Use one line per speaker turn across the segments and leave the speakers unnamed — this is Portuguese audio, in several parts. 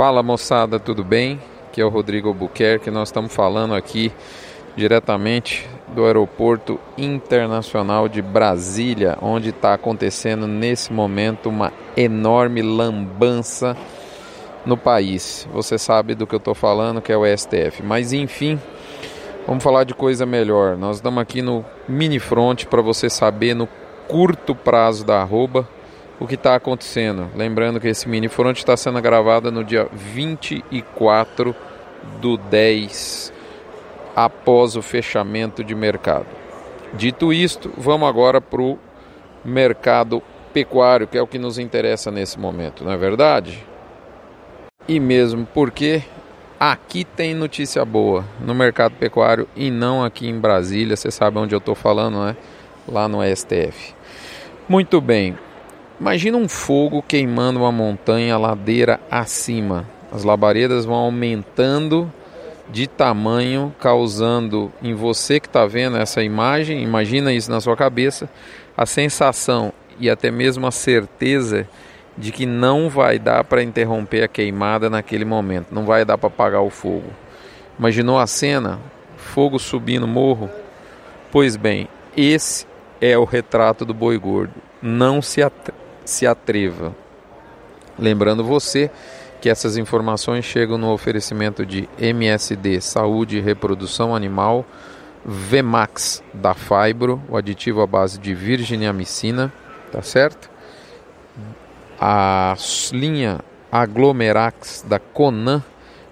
Fala moçada, tudo bem? Aqui é o Rodrigo Albuquerque. Nós estamos falando aqui diretamente do Aeroporto Internacional de Brasília, onde está acontecendo nesse momento uma enorme lambança no país. Você sabe do que eu estou falando, que é o STF. Mas enfim, vamos falar de coisa melhor. Nós estamos aqui no mini front para você saber no curto prazo da arroba o que está acontecendo. Lembrando que esse mini front está sendo gravado no dia 24 do 10, após o fechamento de mercado. Dito isto, vamos agora para o mercado pecuário, que é o que nos interessa nesse momento, não é verdade? E mesmo porque aqui tem notícia boa no mercado pecuário e não aqui em Brasília, você sabe onde eu estou falando, né? Lá no STF. Muito bem, Imagina um fogo queimando uma montanha ladeira acima. As labaredas vão aumentando de tamanho, causando em você que está vendo essa imagem, imagina isso na sua cabeça, a sensação e até mesmo a certeza de que não vai dar para interromper a queimada naquele momento, não vai dar para apagar o fogo. Imaginou a cena? Fogo subindo morro? Pois bem, esse é o retrato do boi gordo. Não se, se atreva. Lembrando você que essas informações chegam no oferecimento de MSD Saúde e Reprodução Animal, Vemax da Fibro, o aditivo à base de virginiamicina, tá certo? A linha Aglomerax da Conan,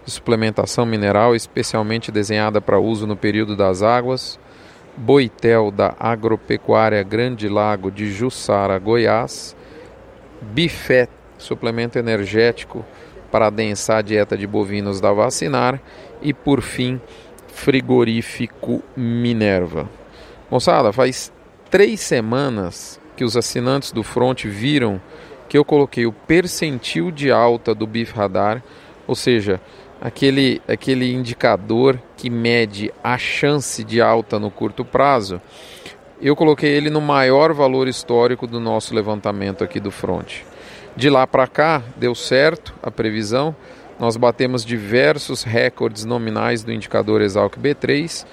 suplementação mineral especialmente desenhada para uso no período das águas, Boitel da Agropecuária Grande Lago de Jussara, Goiás, Bifé, suplemento energético para adensar a dieta de bovinos da Vacinar e por fim, frigorífico Minerva. Moçada, faz três semanas que os assinantes do Front viram que eu coloquei o percentil de alta do BIF Radar, ou seja, aquele, aquele indicador que mede a chance de alta no curto prazo, eu coloquei ele no maior valor histórico do nosso levantamento aqui do front. De lá para cá, deu certo a previsão. Nós batemos diversos recordes nominais do indicador Exalc B3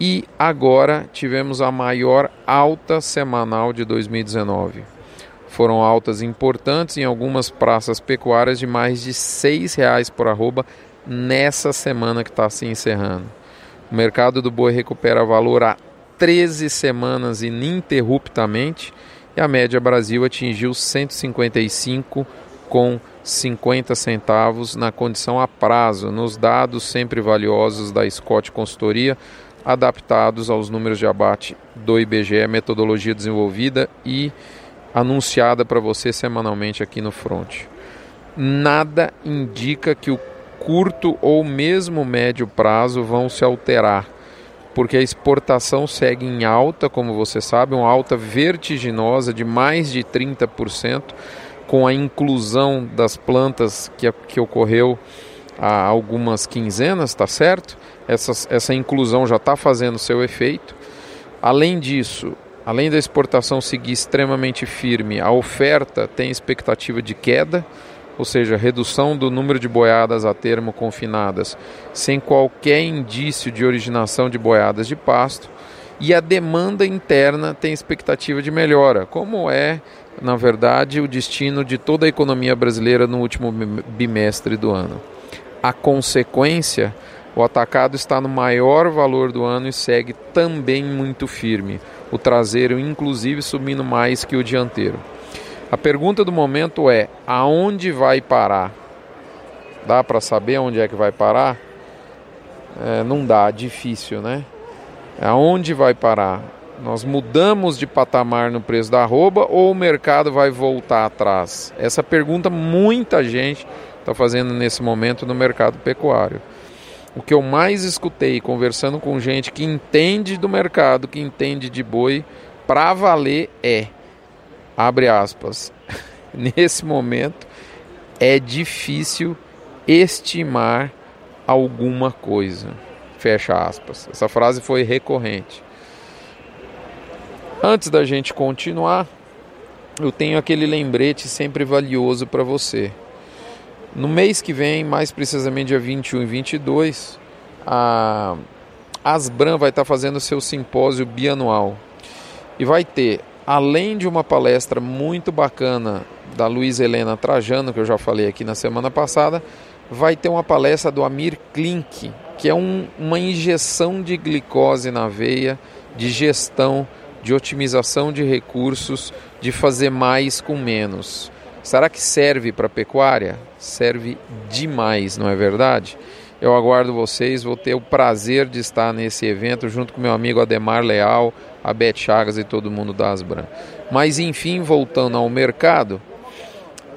e agora tivemos a maior alta semanal de 2019. Foram altas importantes em algumas praças pecuárias de mais de R$ reais por arroba nessa semana que está se encerrando. O mercado do boi recupera valor a 13 semanas ininterruptamente e a média Brasil atingiu 155 com 50 centavos na condição a prazo, nos dados sempre valiosos da Scott Consultoria, adaptados aos números de abate do IBGE, metodologia desenvolvida e anunciada para você semanalmente aqui no Front. Nada indica que o curto ou mesmo médio prazo vão se alterar porque a exportação segue em alta, como você sabe, uma alta vertiginosa de mais de 30%, com a inclusão das plantas que, que ocorreu há algumas quinzenas, tá certo? Essa, essa inclusão já está fazendo seu efeito. Além disso, além da exportação seguir extremamente firme, a oferta tem expectativa de queda ou seja, redução do número de boiadas a termo confinadas, sem qualquer indício de originação de boiadas de pasto, e a demanda interna tem expectativa de melhora, como é, na verdade, o destino de toda a economia brasileira no último bimestre do ano. A consequência, o atacado está no maior valor do ano e segue também muito firme, o traseiro inclusive subindo mais que o dianteiro. A pergunta do momento é: aonde vai parar? Dá para saber onde é que vai parar? É, não dá, difícil, né? Aonde vai parar? Nós mudamos de patamar no preço da arroba ou o mercado vai voltar atrás? Essa pergunta muita gente está fazendo nesse momento no mercado pecuário. O que eu mais escutei conversando com gente que entende do mercado, que entende de boi, para valer é abre aspas, nesse momento é difícil estimar alguma coisa. Fecha aspas. Essa frase foi recorrente. Antes da gente continuar, eu tenho aquele lembrete sempre valioso para você. No mês que vem, mais precisamente dia 21 e 22, a Asbram vai estar fazendo seu simpósio bianual. E vai ter, além de uma palestra muito bacana da Luiz Helena Trajano, que eu já falei aqui na semana passada, vai ter uma palestra do Amir Klink, que é um, uma injeção de glicose na veia, de gestão, de otimização de recursos, de fazer mais com menos. Será que serve para pecuária? Serve demais, não é verdade? Eu aguardo vocês, vou ter o prazer de estar nesse evento junto com meu amigo Ademar Leal, a Beth Chagas e todo mundo da Asbran. Mas enfim, voltando ao mercado,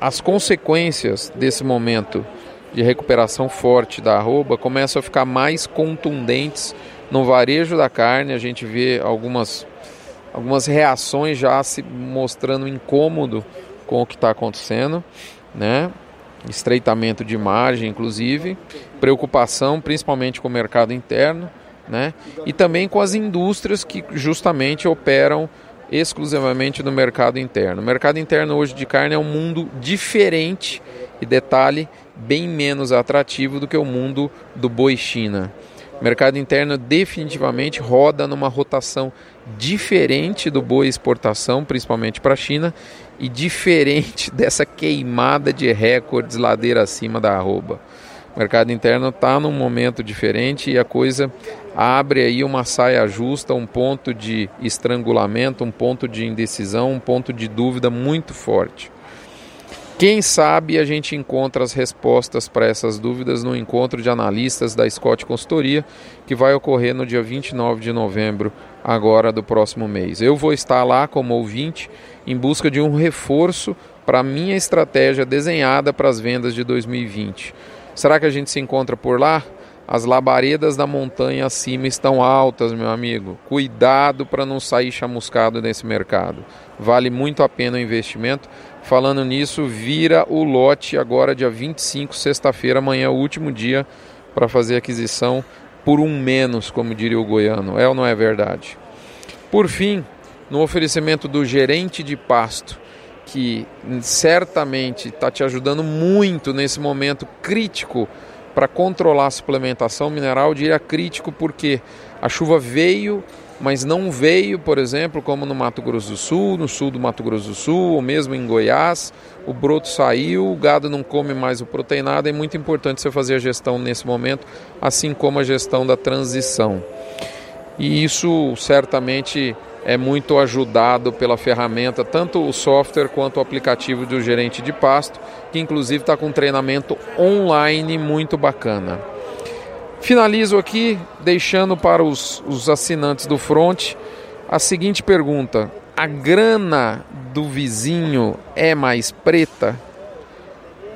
as consequências desse momento de recuperação forte da arroba começam a ficar mais contundentes no varejo da carne. A gente vê algumas, algumas reações já se mostrando incômodo com o que está acontecendo, né? Estreitamento de margem, inclusive, preocupação principalmente com o mercado interno, né? E também com as indústrias que justamente operam exclusivamente no mercado interno. O mercado interno hoje de carne é um mundo diferente e detalhe bem menos atrativo do que o mundo do boi China. O mercado interno definitivamente roda numa rotação diferente do boi exportação, principalmente para a China, e diferente dessa queimada de recordes ladeira acima da arroba. O mercado interno está num momento diferente e a coisa abre aí uma saia justa, um ponto de estrangulamento, um ponto de indecisão, um ponto de dúvida muito forte. Quem sabe a gente encontra as respostas para essas dúvidas no encontro de analistas da Scott Consultoria, que vai ocorrer no dia 29 de novembro, agora do próximo mês. Eu vou estar lá como ouvinte em busca de um reforço para a minha estratégia desenhada para as vendas de 2020. Será que a gente se encontra por lá? As labaredas da montanha acima estão altas, meu amigo. Cuidado para não sair chamuscado nesse mercado. Vale muito a pena o investimento. Falando nisso, vira o lote agora, dia 25, sexta-feira, amanhã, último dia para fazer aquisição por um menos, como diria o goiano. É ou não é verdade? Por fim, no oferecimento do gerente de pasto, que certamente está te ajudando muito nesse momento crítico para controlar a suplementação mineral, diria crítico porque a chuva veio, mas não veio, por exemplo, como no Mato Grosso do Sul, no sul do Mato Grosso do Sul, ou mesmo em Goiás, o broto saiu, o gado não come mais o proteinado, é muito importante você fazer a gestão nesse momento, assim como a gestão da transição. E isso certamente é muito ajudado pela ferramenta, tanto o software quanto o aplicativo do gerente de pasto, que inclusive está com um treinamento online muito bacana. Finalizo aqui deixando para os, os assinantes do Front a seguinte pergunta: a grana do vizinho é mais preta?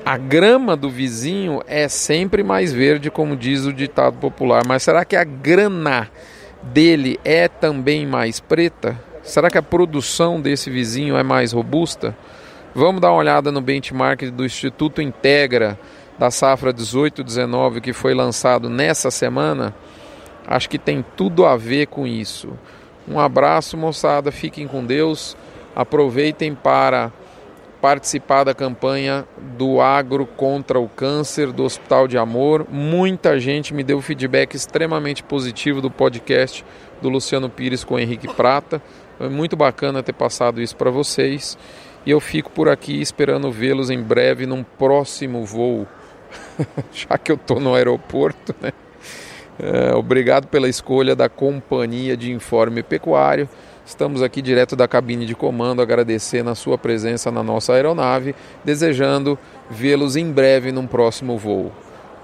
A grama do vizinho é sempre mais verde, como diz o ditado popular, mas será que a grana dele é também mais preta? Será que a produção desse vizinho é mais robusta? Vamos dar uma olhada no benchmark do Instituto Integra da safra 18-19 que foi lançado nessa semana. Acho que tem tudo a ver com isso. Um abraço, moçada. Fiquem com Deus. Aproveitem para participar da campanha do Agro contra o Câncer do Hospital de Amor. Muita gente me deu feedback extremamente positivo do podcast do Luciano Pires com Henrique Prata. Foi muito bacana ter passado isso para vocês. E eu fico por aqui esperando vê-los em breve num próximo voo, já que eu estou no aeroporto. Né? É, obrigado pela escolha da Companhia de Informe Pecuário. Estamos aqui direto da cabine de comando, agradecendo a sua presença na nossa aeronave, desejando vê-los em breve num próximo voo.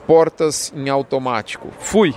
Portas em automático. Fui!